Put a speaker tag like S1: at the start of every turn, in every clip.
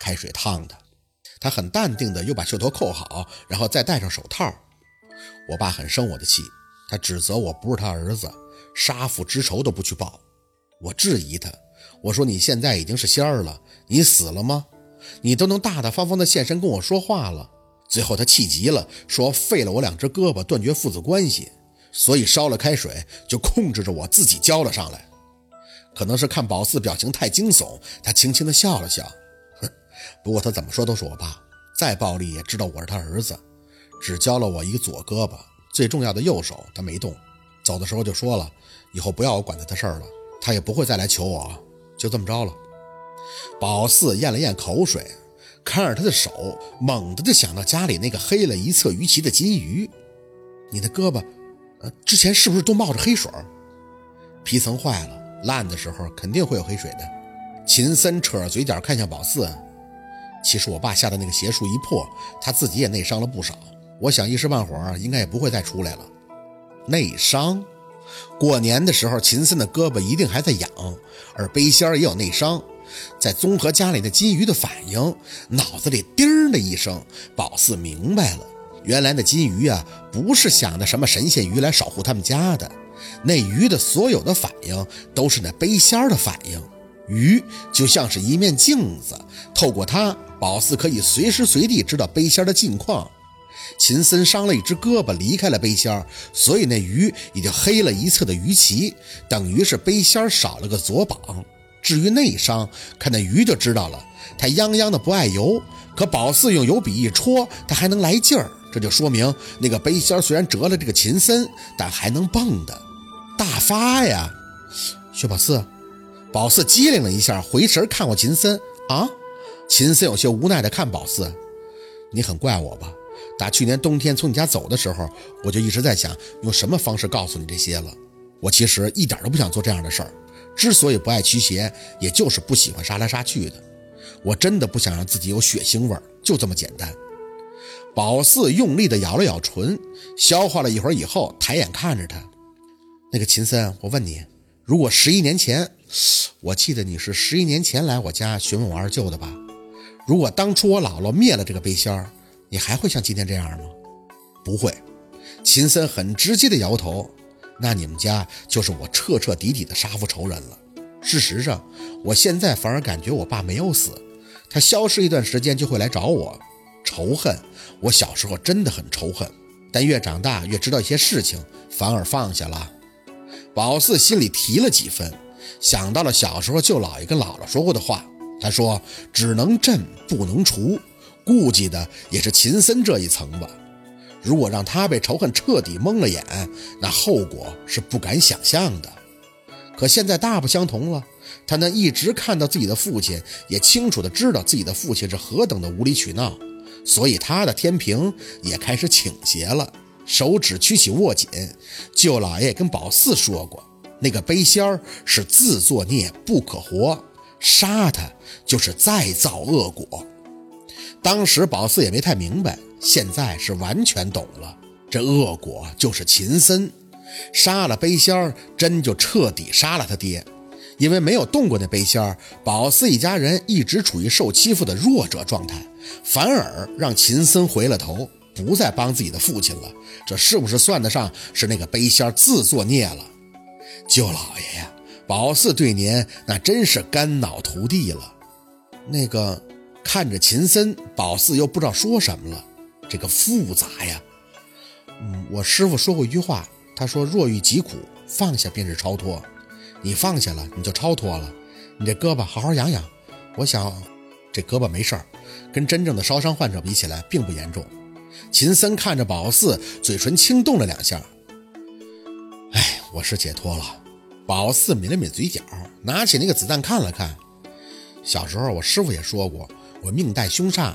S1: 开水烫的。他很淡定的又把袖头扣好，然后再戴上手套。我爸很生我的气，他指责我不是他儿子，杀父之仇都不去报。我质疑他，我说你现在已经是仙儿了，你死了吗？你都能大大方方的现身跟我说话了。最后他气急了，说废了我两只胳膊，断绝父子关系，所以烧了开水就控制着我自己浇了上来。可能是看宝四表情太惊悚，他轻轻的笑了笑。不过他怎么说都是我爸，再暴力也知道我是他儿子。只教了我一个左胳膊，最重要的右手他没动。走的时候就说了，以后不要我管他的事儿了，他也不会再来求我。就这么着了。宝四咽了咽口水，看着他的手，猛地就想到家里那个黑了一侧鱼鳍的金鱼。你的胳膊，呃，之前是不是都冒着黑水？皮层坏了，烂的时候肯定会有黑水的。秦森扯着嘴角看向宝四。其实我爸下的那个邪术一破，他自己也内伤了不少。我想一时半会儿应该也不会再出来了。内伤？过年的时候，秦森的胳膊一定还在痒，而背仙儿也有内伤。再综合家里的金鱼的反应，脑子里叮的一声，宝四明白了，原来那金鱼啊，不是想的什么神仙鱼来守护他们家的，那鱼的所有的反应都是那背仙儿的反应。鱼就像是一面镜子，透过它，宝四可以随时随地知道背仙的近况。秦森伤了一只胳膊，离开了背仙，所以那鱼也就黑了一侧的鱼鳍，等于是背仙少了个左膀。至于内伤，看那鱼就知道了。它泱泱的不爱游，可宝四用油笔一戳，它还能来劲儿。这就说明那个背仙虽然折了这个秦森，但还能蹦的大发呀。薛宝四，宝四机灵了一下，回神看过秦森啊。秦森有些无奈的看宝四，你很怪我吧？打去年冬天从你家走的时候，我就一直在想用什么方式告诉你这些了。我其实一点都不想做这样的事儿。之所以不爱驱邪，也就是不喜欢杀来杀去的。我真的不想让自己有血腥味，就这么简单。宝四用力的咬了咬唇，消化了一会儿以后，抬眼看着他。那个秦森，我问你，如果十一年前，我记得你是十一年前来我家询问我二舅的吧？如果当初我姥姥灭了这个背仙儿，你还会像今天这样吗？不会。秦森很直接地摇头。那你们家就是我彻彻底底的杀父仇人了。事实上，我现在反而感觉我爸没有死，他消失一段时间就会来找我。仇恨，我小时候真的很仇恨，但越长大越知道一些事情，反而放下了。宝四心里提了几分，想到了小时候舅姥爷跟姥姥说过的话，他说：“只能镇不能除。”顾忌的也是秦森这一层吧。如果让他被仇恨彻底蒙了眼，那后果是不敢想象的。可现在大不相同了，他能一直看到自己的父亲，也清楚的知道自己的父亲是何等的无理取闹，所以他的天平也开始倾斜了。手指屈起握紧，舅老爷跟宝四说过，那个背仙儿是自作孽不可活，杀他就是再造恶果。当时宝四也没太明白。现在是完全懂了，这恶果就是秦森杀了背仙儿，真就彻底杀了他爹。因为没有动过那背仙儿，宝四一家人一直处于受欺负的弱者状态，反而让秦森回了头，不再帮自己的父亲了。这是不是算得上是那个背仙儿自作孽了？舅老爷呀，宝四对您那真是肝脑涂地了。那个看着秦森，宝四又不知道说什么了。这个复杂呀，嗯，我师傅说过一句话，他说若遇疾苦，放下便是超脱。你放下了，你就超脱了。你这胳膊好好养养。我想，这胳膊没事儿，跟真正的烧伤患者比起来，并不严重。秦森看着宝四，嘴唇轻动了两下。哎，我是解脱了。宝四抿了抿嘴角，拿起那个子弹看了看。小时候我师傅也说过，我命带凶煞，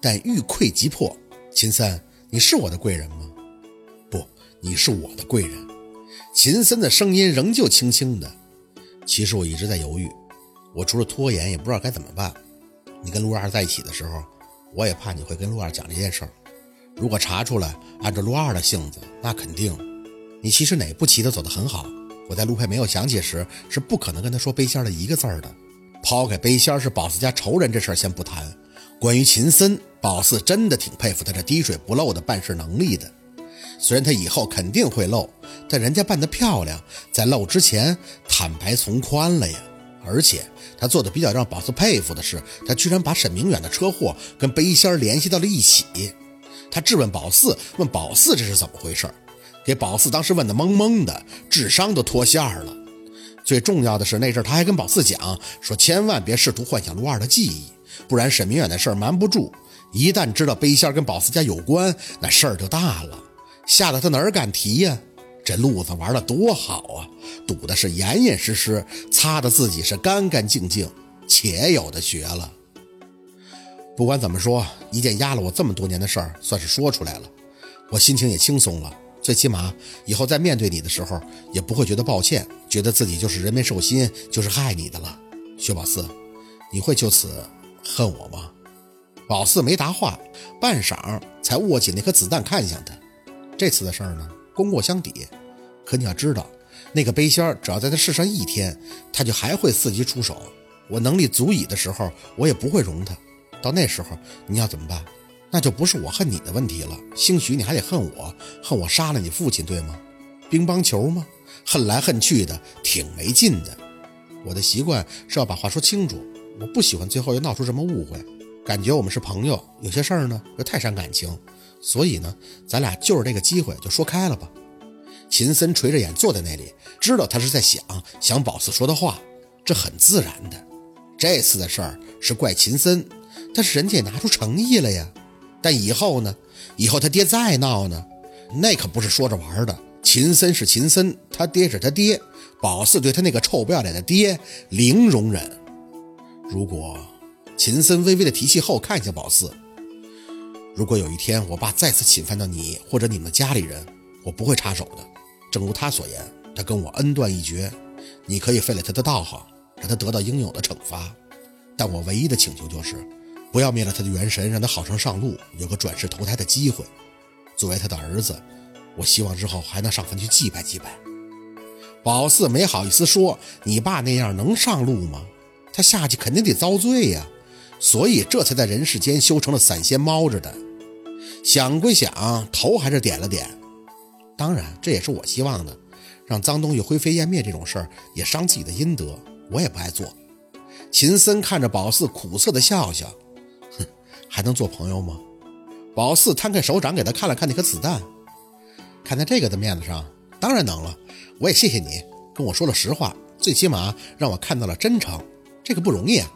S1: 但遇溃即破。秦森，你是我的贵人吗？不，你是我的贵人。秦森的声音仍旧轻轻的。其实我一直在犹豫，我除了拖延，也不知道该怎么办。你跟陆二在一起的时候，我也怕你会跟陆二讲这件事儿。如果查出来，按照陆二的性子，那肯定。你其实哪步棋都走得很好。我在陆佩没有想起时，是不可能跟他说背仙的一个字儿的。抛开背仙是宝四家仇人这事儿先不谈。关于秦森，宝四真的挺佩服他这滴水不漏的办事能力的。虽然他以后肯定会漏，但人家办得漂亮，在漏之前坦白从宽了呀。而且他做的比较让宝四佩服的是，他居然把沈明远的车祸跟背心联系到了一起。他质问宝四，问宝四这是怎么回事，给宝四当时问的懵懵的，智商都脱线了。最重要的是那阵他还跟宝四讲说，千万别试图幻想陆二的记忆，不然沈明远的事儿瞒不住。一旦知道背心跟宝四家有关，那事儿就大了。吓得他哪儿敢提呀？这路子玩的多好啊，堵的是严严实实，擦的自己是干干净净，且有的学了。不管怎么说，一件压了我这么多年的事儿，算是说出来了，我心情也轻松了。最起码以后在面对你的时候，也不会觉得抱歉，觉得自己就是人面兽心，就是害你的了。薛宝四，你会就此恨我吗？宝四没答话，半晌才握紧那颗子弹看向他。这次的事儿呢，功过相抵。可你要知道，那个背仙儿只要在他世上一天，他就还会伺机出手。我能力足以的时候，我也不会容他。到那时候，你要怎么办？那就不是我恨你的问题了。兴许你还得恨我，恨我杀了你父亲，对吗？乒乓球吗？恨来恨去的，挺没劲的。我的习惯是要把话说清楚，我不喜欢最后又闹出什么误会。感觉我们是朋友，有些事儿呢又太伤感情。所以呢，咱俩就是这个机会，就说开了吧。秦森垂着眼坐在那里，知道他是在想想宝四说的话，这很自然的。这次的事儿是怪秦森，但是人家也拿出诚意了呀。但以后呢？以后他爹再闹呢？那可不是说着玩的。秦森是秦森，他爹是他爹，宝四对他那个臭不要脸的爹零容忍。如果秦森微微的提气后看向宝四。如果有一天我爸再次侵犯到你或者你们家里人，我不会插手的。正如他所言，他跟我恩断义绝，你可以废了他的道行，让他得到应有的惩罚。但我唯一的请求就是，不要灭了他的元神，让他好生上路，有个转世投胎的机会。作为他的儿子，我希望之后还能上坟去祭拜祭拜。宝四没好意思说：“你爸那样能上路吗？他下去肯定得遭罪呀。”所以这才在人世间修成了散仙猫着的。想归想，头还是点了点。当然，这也是我希望的，让脏东西灰飞烟灭这种事儿也伤自己的阴德，我也不爱做。秦森看着宝四，苦涩的笑笑，还能做朋友吗？宝四摊开手掌给他看了看那颗子弹，看在这个的面子上，当然能了。我也谢谢你跟我说了实话，最起码让我看到了真诚，这个不容易啊。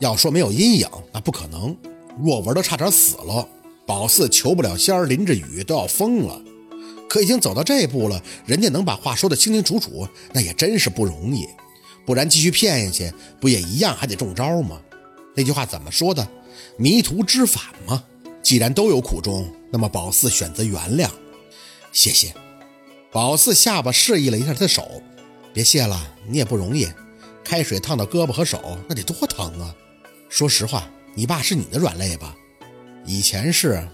S1: 要说没有阴影，那不可能。若文都差点死了，宝四求不了仙儿，淋着雨都要疯了。可已经走到这一步了，人家能把话说得清清楚楚，那也真是不容易。不然继续骗下去，不也一样还得中招吗？那句话怎么说的？迷途知返吗？既然都有苦衷，那么宝四选择原谅。谢谢。宝四下巴示意了一下他的手，别谢了，你也不容易，开水烫到胳膊和手，那得多疼啊！说实话，你爸是你的软肋吧？以前是。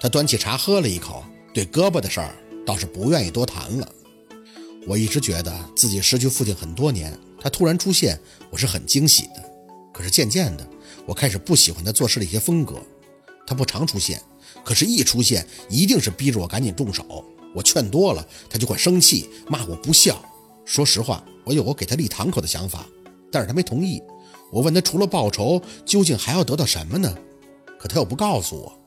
S1: 他端起茶喝了一口，对胳膊的事儿倒是不愿意多谈了。我一直觉得自己失去父亲很多年，他突然出现，我是很惊喜的。可是渐渐的，我开始不喜欢他做事的一些风格。他不常出现，可是一出现，一定是逼着我赶紧动手。我劝多了，他就会生气，骂我不孝。说实话，我有过给他立堂口的想法，但是他没同意。我问他，除了报仇，究竟还要得到什么呢？可他又不告诉我。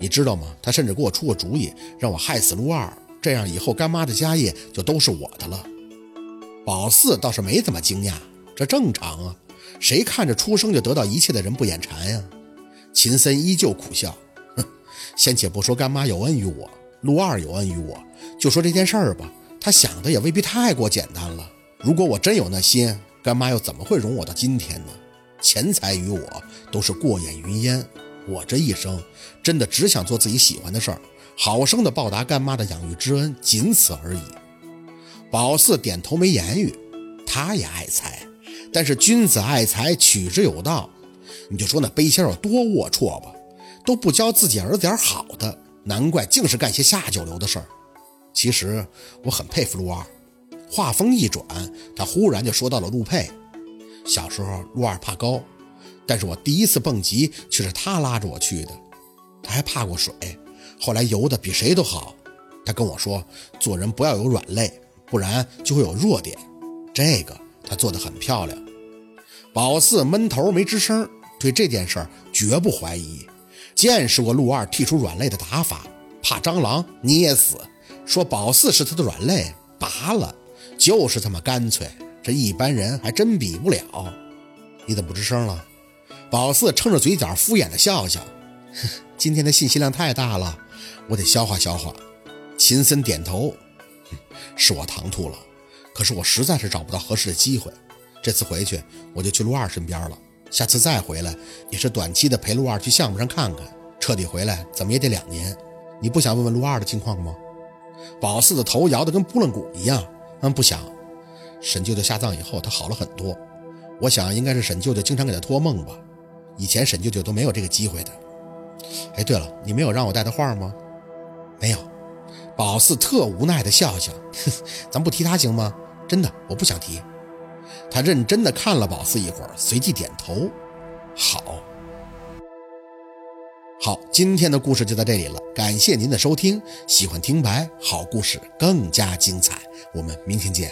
S1: 你知道吗？他甚至给我出过主意，让我害死陆二，这样以后干妈的家业就都是我的了。宝四倒是没怎么惊讶，这正常啊，谁看着出生就得到一切的人不眼馋呀？秦森依旧苦笑，哼，先且不说干妈有恩于我，陆二有恩于我，就说这件事儿吧，他想的也未必太过简单了。如果我真有那心。干妈又怎么会容我到今天呢？钱财与我都是过眼云烟。我这一生真的只想做自己喜欢的事儿，好生的报答干妈的养育之恩，仅此而已。宝四点头没言语，他也爱财，但是君子爱财，取之有道。你就说那背仙有多龌龊吧，都不教自己儿子点好的，难怪净是干些下九流的事儿。其实我很佩服陆二。话锋一转，他忽然就说到了陆佩。小时候，陆二怕高，但是我第一次蹦极却是他拉着我去的。他还怕过水，后来游的比谁都好。他跟我说，做人不要有软肋，不然就会有弱点。这个他做得很漂亮。宝四闷头没吱声，对这件事儿绝不怀疑。见识过陆二剔出软肋的打法，怕蟑螂捏死，说宝四是他的软肋，拔了，就是这么干脆。这一般人还真比不了。你怎么不吱声了？宝四撑着嘴角敷衍的笑笑。今天的信息量太大了，我得消化消化。秦森点头，是我唐突了，可是我实在是找不到合适的机会。这次回去我就去陆二身边了，下次再回来也是短期的陪陆二去项目上看看，彻底回来怎么也得两年。你不想问问陆二的近况吗？宝四的头摇得跟拨浪鼓一样。嗯，不想。沈舅舅下葬以后，他好了很多。我想应该是沈舅舅经常给他托梦吧，以前沈舅舅都没有这个机会的。哎，对了，你没有让我带他画吗？没有。宝四特无奈的笑笑，咱不提他行吗？真的，我不想提。他认真的看了宝四一会儿，随即点头。好，好，今天的故事就到这里了，感谢您的收听。喜欢听白好故事更加精彩，我们明天见。